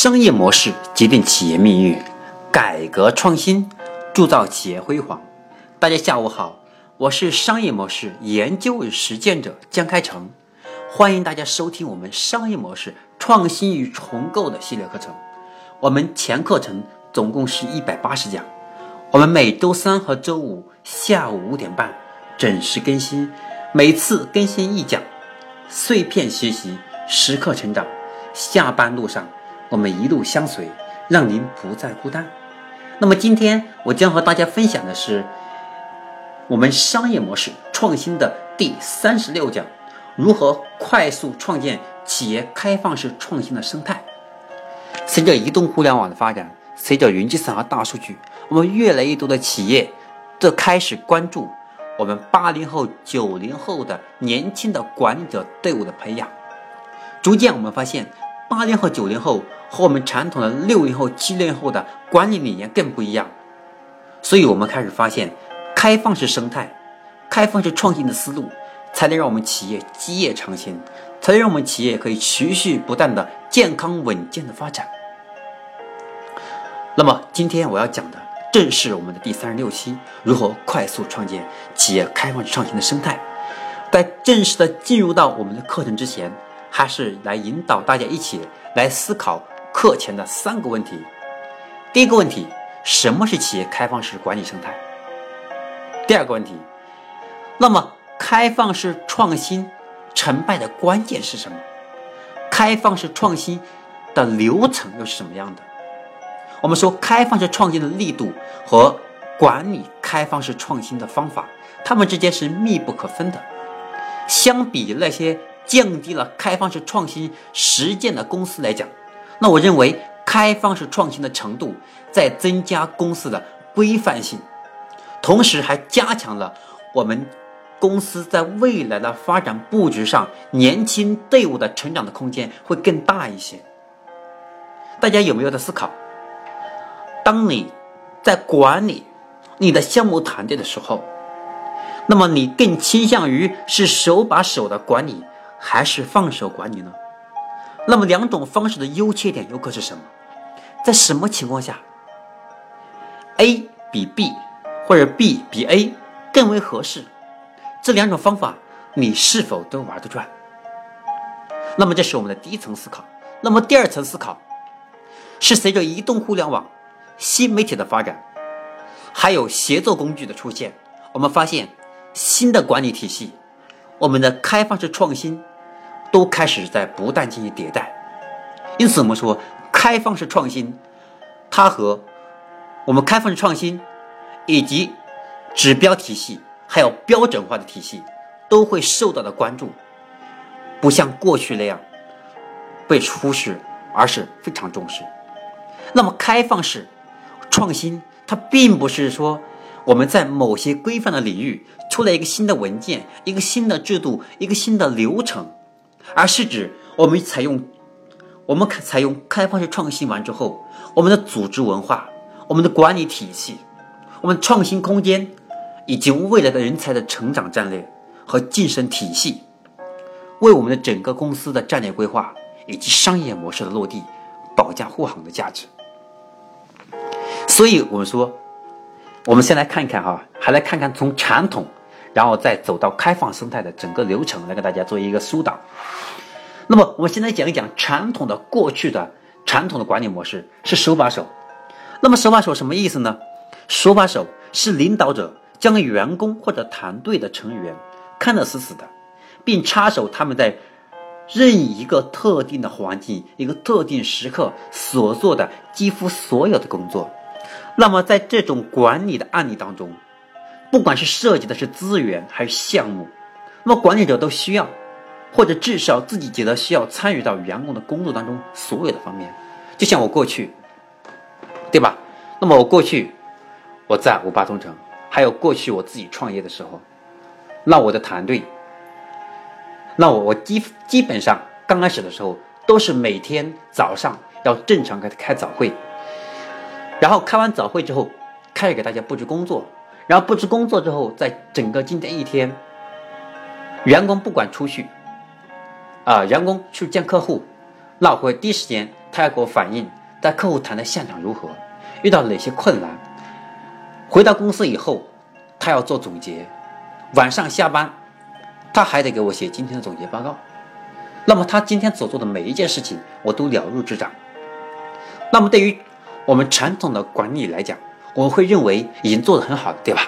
商业模式决定企业命运，改革创新铸造企业辉煌。大家下午好，我是商业模式研究与实践者江开成，欢迎大家收听我们商业模式创新与重构的系列课程。我们全课程总共是一百八十讲，我们每周三和周五下午五点半准时更新，每次更新一讲，碎片学习，时刻成长。下班路上。我们一路相随，让您不再孤单。那么今天我将和大家分享的是我们商业模式创新的第三十六讲：如何快速创建企业开放式创新的生态。随着移动互联网的发展，随着云计算和大数据，我们越来越多的企业都开始关注我们八零后、九零后的年轻的管理者队伍的培养。逐渐我们发现，八零后、九零后。和我们传统的六零后、七零后的管理理念更不一样，所以我们开始发现，开放式生态、开放式创新的思路，才能让我们企业基业长青，才能让我们企业可以持续不断的健康稳健的发展。那么今天我要讲的正是我们的第三十六期，如何快速创建企业开放式创新的生态。在正式的进入到我们的课程之前，还是来引导大家一起来思考。课前的三个问题，第一个问题，什么是企业开放式管理生态？第二个问题，那么开放式创新成败的关键是什么？开放式创新的流程又是什么样的？我们说开放式创新的力度和管理开放式创新的方法，它们之间是密不可分的。相比那些降低了开放式创新实践的公司来讲，那我认为，开放式创新的程度在增加公司的规范性，同时还加强了我们公司在未来的发展布局上，年轻队伍的成长的空间会更大一些。大家有没有在思考？当你在管理你的项目团队的时候，那么你更倾向于是手把手的管理，还是放手管理呢？那么两种方式的优缺点又各是什么？在什么情况下，A 比 B 或者 B 比 A 更为合适？这两种方法你是否都玩得转？那么这是我们的第一层思考。那么第二层思考是随着移动互联网、新媒体的发展，还有协作工具的出现，我们发现新的管理体系，我们的开放式创新。都开始在不断进行迭代，因此我们说开放式创新，它和我们开放式创新以及指标体系还有标准化的体系都会受到的关注，不像过去那样被忽视，而是非常重视。那么开放式创新，它并不是说我们在某些规范的领域出了一个新的文件、一个新的制度、一个新的流程。而是指我们采用，我们采用开放式创新完之后，我们的组织文化、我们的管理体系、我们创新空间，以及未来的人才的成长战略和晋升体系，为我们的整个公司的战略规划以及商业模式的落地保驾护航的价值。所以，我们说，我们先来看一看哈，还来看看从传统。然后再走到开放生态的整个流程来给大家做一个疏导。那么，我们现在讲一讲传统的过去的传统的管理模式是手把手。那么手把手什么意思呢？手把手是领导者将员工或者团队的成员看得死死的，并插手他们在任意一个特定的环境、一个特定时刻所做的几乎所有的工作。那么在这种管理的案例当中，不管是涉及的是资源还是项目，那么管理者都需要，或者至少自己觉得需要参与到员工的工作当中所有的方面。就像我过去，对吧？那么我过去我在五八同城，还有过去我自己创业的时候，那我的团队，那我我基基本上刚开始的时候都是每天早上要正常开开早会，然后开完早会之后，开始给大家布置工作。然后布置工作之后，在整个今天一天，员工不管出去，啊，员工去见客户，那我会第一时间他要给我反映在客户谈的现场如何，遇到哪些困难。回到公司以后，他要做总结，晚上下班，他还得给我写今天的总结报告。那么他今天所做的每一件事情，我都了如指掌。那么对于我们传统的管理来讲，我会认为已经做得很好了，对吧？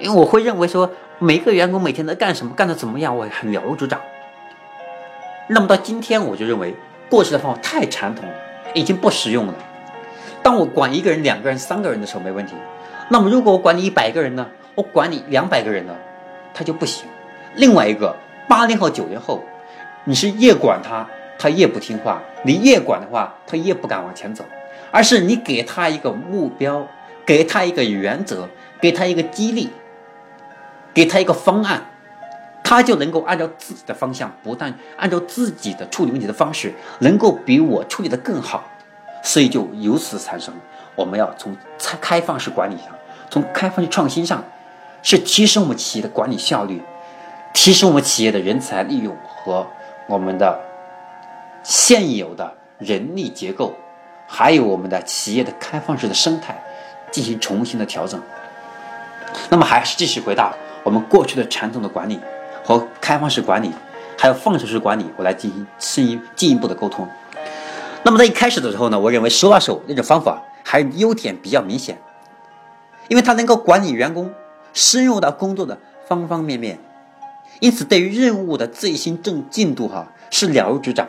因为我会认为说每个员工每天在干什么，干得怎么样，我很了如指掌。那么到今天，我就认为过去的方法太传统了，已经不实用了。当我管一个人、两个人、三个人的时候没问题，那么如果我管你一百个人呢？我管你两百个人呢，他就不行。另外一个八零后、九零后。你是越管他，他越不听话；你越管的话，他越不敢往前走。而是你给他一个目标，给他一个原则，给他一个激励，给他一个方案，他就能够按照自己的方向，不但按照自己的处理问题的方式，能够比我处理的更好。所以就由此产生，我们要从开开放式管理上，从开放式创新上，是提升我们企业的管理效率，提升我们企业的人才利用和。我们的现有的人力结构，还有我们的企业的开放式的生态，进行重新的调整。那么，还是继续回到我们过去的传统的管理和开放式管理，还有放手式管理，我来进行进一进一步的沟通。那么，在一开始的时候呢，我认为手把手那种方法还优点比较明显，因为它能够管理员工深入到工作的方方面面。因此，对于任务的最新正进度，哈是了如指掌，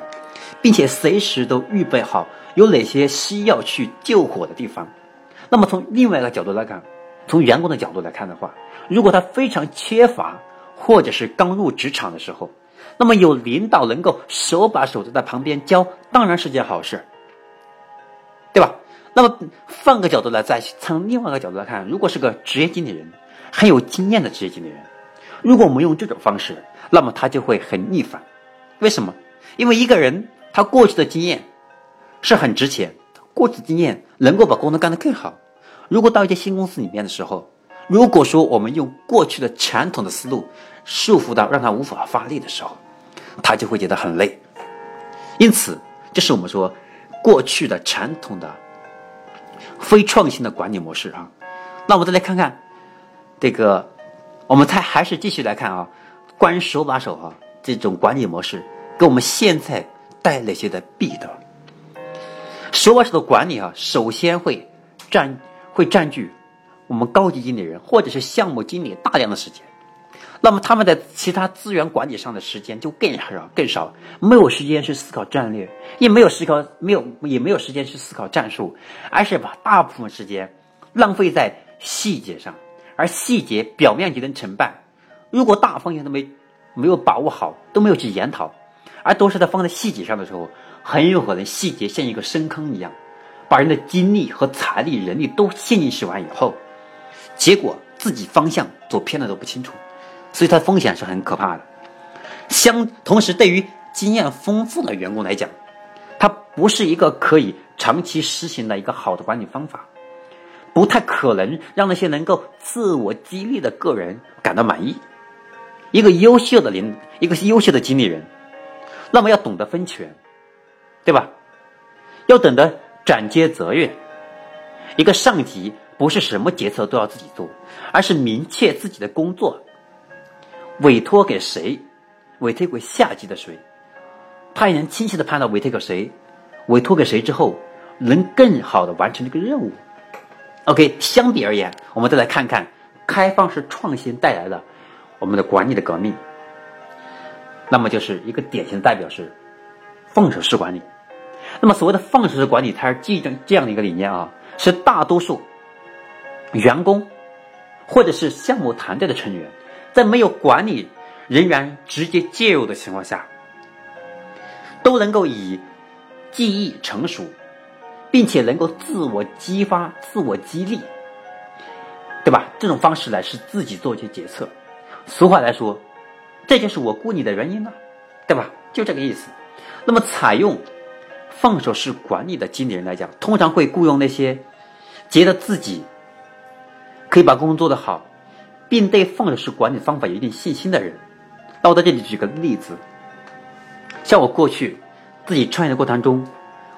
并且随时都预备好有哪些需要去救火的地方。那么，从另外一个角度来看，从员工的角度来看的话，如果他非常缺乏，或者是刚入职场的时候，那么有领导能够手把手的在旁边教，当然是件好事，对吧？那么换个角度来，再从另外一个角度来看，如果是个职业经理人，很有经验的职业经理人。如果我们用这种方式，那么他就会很逆反。为什么？因为一个人他过去的经验是很值钱，过去经验能够把工作干得更好。如果到一家新公司里面的时候，如果说我们用过去的传统的思路束缚到让他无法发力的时候，他就会觉得很累。因此，这是我们说过去的传统的非创新的管理模式啊。那我们再来看看这个。我们再还是继续来看啊，关于手把手啊这种管理模式，给我们现在带哪些的弊端？手把手的管理啊，首先会占会占据我们高级经理人或者是项目经理大量的时间，那么他们在其他资源管理上的时间就更少更少，没有时间去思考战略，也没有思考没有也没有时间去思考战术，而是把大部分时间浪费在细节上。而细节表面就能成败，如果大方向都没没有把握好，都没有去研讨，而都是在放在细节上的时候，很有可能细节像一个深坑一样，把人的精力和财力、人力都陷进去完以后，结果自己方向走偏了都不清楚，所以它风险是很可怕的。相同时，对于经验丰富的员工来讲，它不是一个可以长期实行的一个好的管理方法。不太可能让那些能够自我激励的个人感到满意。一个优秀的领，一个优秀的经理人，那么要懂得分权，对吧？要懂得转接责任。一个上级不是什么决策都要自己做，而是明确自己的工作委托给谁，委托给下级的谁，他也能清晰的判断委托给谁，委托给谁之后，能更好的完成这个任务。OK，相比而言，我们再来看看开放式创新带来的我们的管理的革命。那么就是一个典型的代表是放手式管理。那么所谓的放手式管理，它是基于这样的一个理念啊，是大多数员工或者是项目团队的成员，在没有管理人员直接介入的情况下，都能够以技艺成熟。并且能够自我激发、自我激励，对吧？这种方式来是自己做一些决策。俗话来说，这就是我雇你的原因呢，对吧？就这个意思。那么，采用放手式管理的经理人来讲，通常会雇佣那些觉得自己可以把工作做得好，并对放手式管理方法有一定信心的人。那我在这里举个例子，像我过去自己创业的过程中。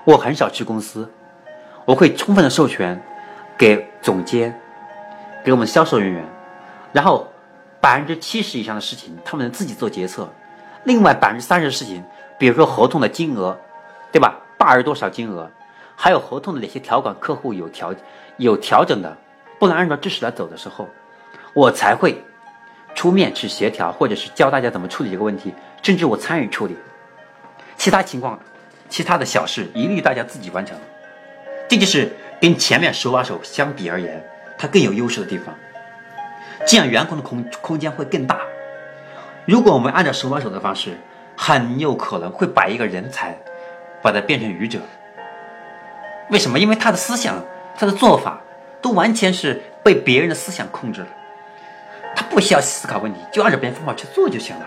我很少去公司，我会充分的授权给总监，给我们销售人员，然后百分之七十以上的事情他们能自己做决策，另外百分之三十的事情，比如说合同的金额，对吧？大于多少金额？还有合同的哪些条款客户有调有调整的，不能按照知识来走的时候，我才会出面去协调，或者是教大家怎么处理这个问题，甚至我参与处理。其他情况，其他的小事一律大家自己完成。这就是跟前面手把手相比而言，它更有优势的地方。这样员工的空空间会更大。如果我们按照手把手的方式，很有可能会把一个人才把它变成愚者。为什么？因为他的思想、他的做法都完全是被别人的思想控制了，他不需要思考问题，就按照别人方法去做就行了。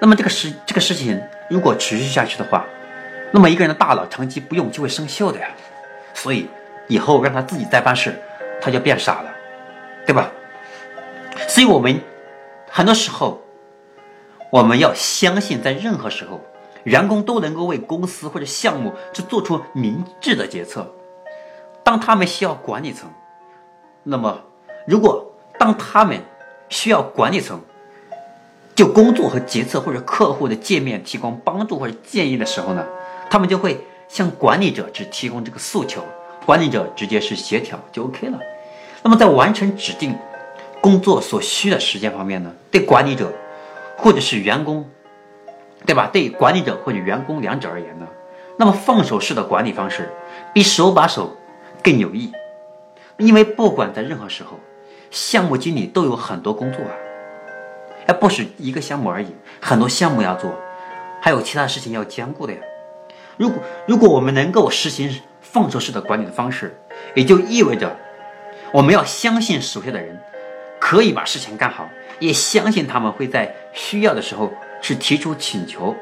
那么这个事这个事情如果持续下去的话，那么一个人的大脑长期不用就会生锈的呀。所以以后让他自己再办事，他就变傻了，对吧？所以我们很多时候我们要相信，在任何时候。员工都能够为公司或者项目去做出明智的决策。当他们需要管理层，那么如果当他们需要管理层就工作和决策或者客户的界面提供帮助或者建议的时候呢，他们就会向管理者只提供这个诉求，管理者直接是协调就 OK 了。那么在完成指定工作所需的时间方面呢，对管理者或者是员工。对吧？对管理者或者员工两者而言呢，那么放手式的管理方式比手把手更有益，因为不管在任何时候，项目经理都有很多工作啊，而不是一个项目而已，很多项目要做，还有其他事情要兼顾的呀。如果如果我们能够实行放手式的管理的方式，也就意味着我们要相信手下的人可以把事情干好，也相信他们会在需要的时候。去提出请求，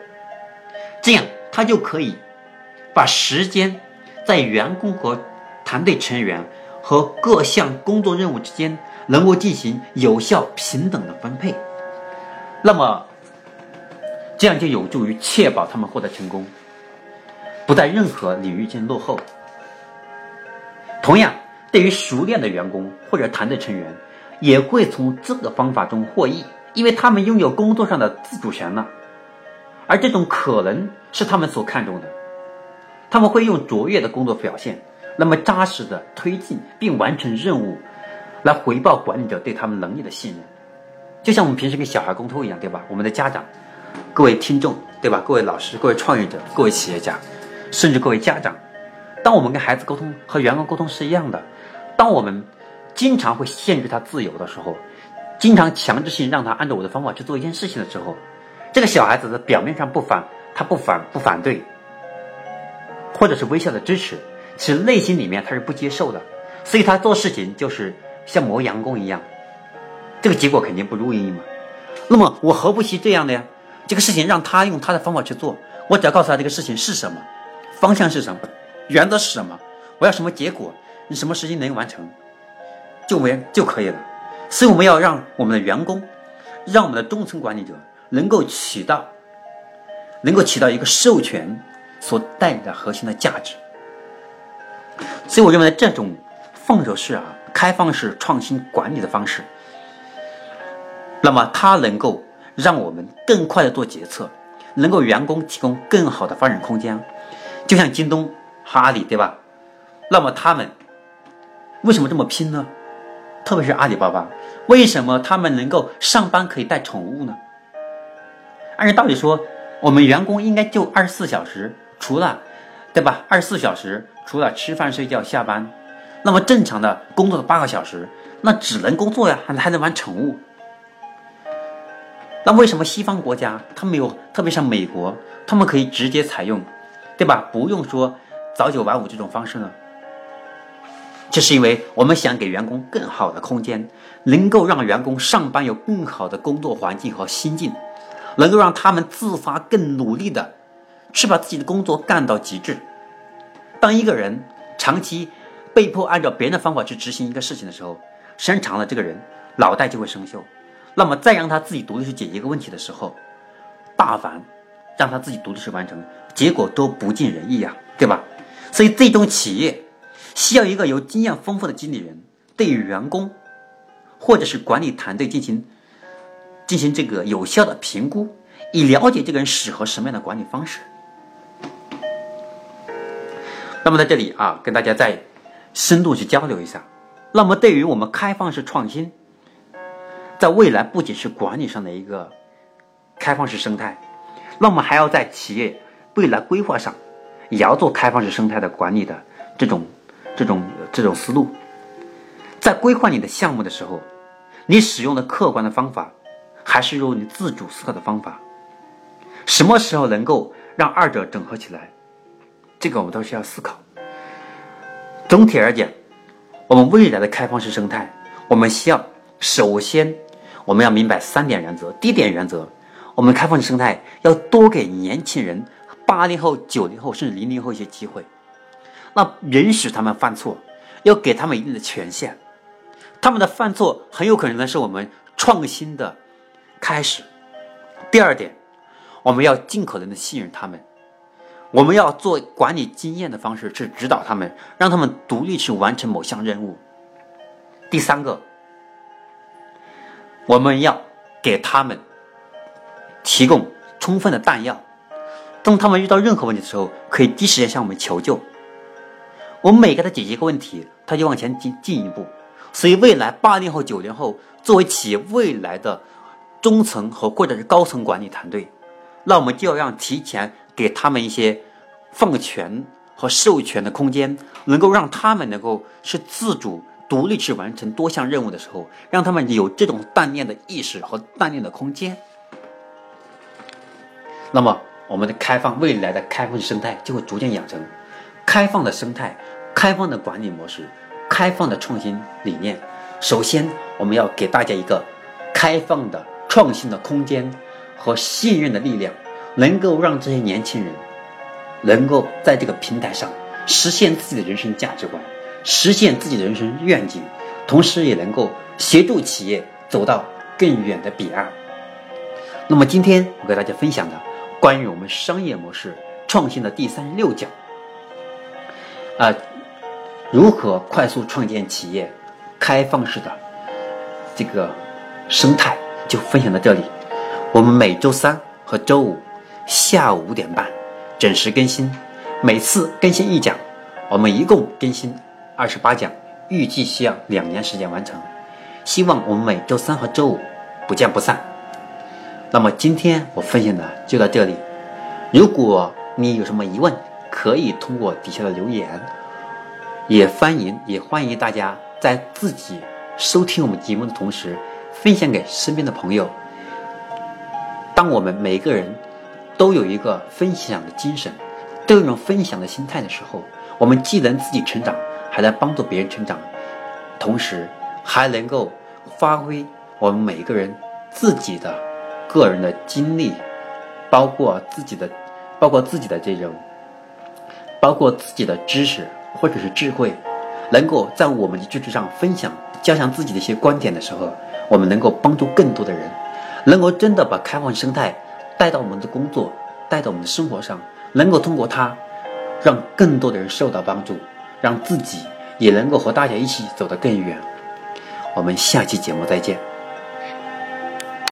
这样他就可以把时间在员工和团队成员和各项工作任务之间能够进行有效平等的分配。那么，这样就有助于确保他们获得成功，不在任何领域间落后。同样，对于熟练的员工或者团队成员，也会从这个方法中获益。因为他们拥有工作上的自主权了，而这种可能是他们所看重的。他们会用卓越的工作表现，那么扎实的推进并完成任务，来回报管理者对他们能力的信任。就像我们平时跟小孩沟通一样，对吧？我们的家长、各位听众，对吧？各位老师、各位创业者、各位企业家，甚至各位家长，当我们跟孩子沟通和员工沟通是一样的。当我们经常会限制他自由的时候。经常强制性让他按照我的方法去做一件事情的时候，这个小孩子的表面上不反，他不反不反对，或者是微笑的支持，其实内心里面他是不接受的，所以他做事情就是像磨洋工一样，这个结果肯定不如意嘛。那么我何不惜这样的呀？这个事情让他用他的方法去做，我只要告诉他这个事情是什么，方向是什么，原则是什么，我要什么结果，你什么时间能完成，就为就可以了。所以我们要让我们的员工，让我们的中层管理者能够起到，能够起到一个授权所带来的核心的价值。所以我认为这种放手式啊、开放式创新管理的方式，那么它能够让我们更快的做决策，能够员工提供更好的发展空间。就像京东和阿里，对吧？那么他们为什么这么拼呢？特别是阿里巴巴，为什么他们能够上班可以带宠物呢？按照道理说，我们员工应该就二十四小时，除了，对吧？二十四小时除了吃饭、睡觉、下班，那么正常的工作的八个小时，那只能工作呀，还还能玩宠物。那为什么西方国家他们有，特别像美国，他们可以直接采用，对吧？不用说早九晚五这种方式呢？这是因为我们想给员工更好的空间，能够让员工上班有更好的工作环境和心境，能够让他们自发更努力的是把自己的工作干到极致。当一个人长期被迫按照别人的方法去执行一个事情的时候，时间长了，这个人脑袋就会生锈。那么再让他自己独立去解决一个问题的时候，大凡让他自己独立去完成，结果都不尽人意呀，对吧？所以这种企业需要一个有经验丰富的经理人对员工或者是管理团队进行进行这个有效的评估，以了解这个人适合什么样的管理方式。那么在这里啊，跟大家再深度去交流一下。那么对于我们开放式创新，在未来不仅是管理上的一个开放式生态，那么还要在企业未来规划上，也要做开放式生态的管理的这种这种这种思路。在规划你的项目的时候，你使用的客观的方法，还是用你自主思考的方法？什么时候能够让二者整合起来？这个我们都是要思考。总体而言，我们未来的开放式生态，我们需要首先我们要明白三点原则。第一点原则，我们开放式生态要多给年轻人，八零后、九零后甚至零零后一些机会，那允许他们犯错，要给他们一定的权限。他们的犯错很有可能呢是我们创新的开始。第二点，我们要尽可能的信任他们。我们要做管理经验的方式去指导他们，让他们独立去完成某项任务。第三个，我们要给他们提供充分的弹药，当他们遇到任何问题的时候，可以第一时间向我们求救。我们每给他解决一个问题，他就往前进进一步。所以，未来八零后、九零后作为企业未来的中层和或者是高层管理团队，那我们就要让提前。给他们一些放权和授权的空间，能够让他们能够是自主、独立去完成多项任务的时候，让他们有这种锻炼的意识和锻炼的空间。那么，我们的开放未来的开放生态就会逐渐养成开放的生态、开放的管理模式、开放的创新理念。首先，我们要给大家一个开放的创新的空间和信任的力量。能够让这些年轻人能够在这个平台上实现自己的人生价值观，实现自己的人生愿景，同时也能够协助企业走到更远的彼岸。那么，今天我给大家分享的关于我们商业模式创新的第三十六讲，啊，如何快速创建企业开放式的这个生态，就分享到这里。我们每周三和周五。下午五点半准时更新，每次更新一讲，我们一共更新二十八讲，预计需要两年时间完成。希望我们每周三和周五不见不散。那么今天我分享的就到这里，如果你有什么疑问，可以通过底下的留言，也欢迎也欢迎大家在自己收听我们节目的同时，分享给身边的朋友。当我们每个人。都有一个分享的精神，都有一种分享的心态的时候，我们既能自己成长，还能帮助别人成长，同时还能够发挥我们每个人自己的个人的经历，包括自己的，包括自己的这种，包括自己的知识或者是智慧，能够在我们的基础上分享，加强自己的一些观点的时候，我们能够帮助更多的人，能够真的把开放生态。带到我们的工作，带到我们的生活上，能够通过它，让更多的人受到帮助，让自己也能够和大家一起走得更远。我们下期节目再见。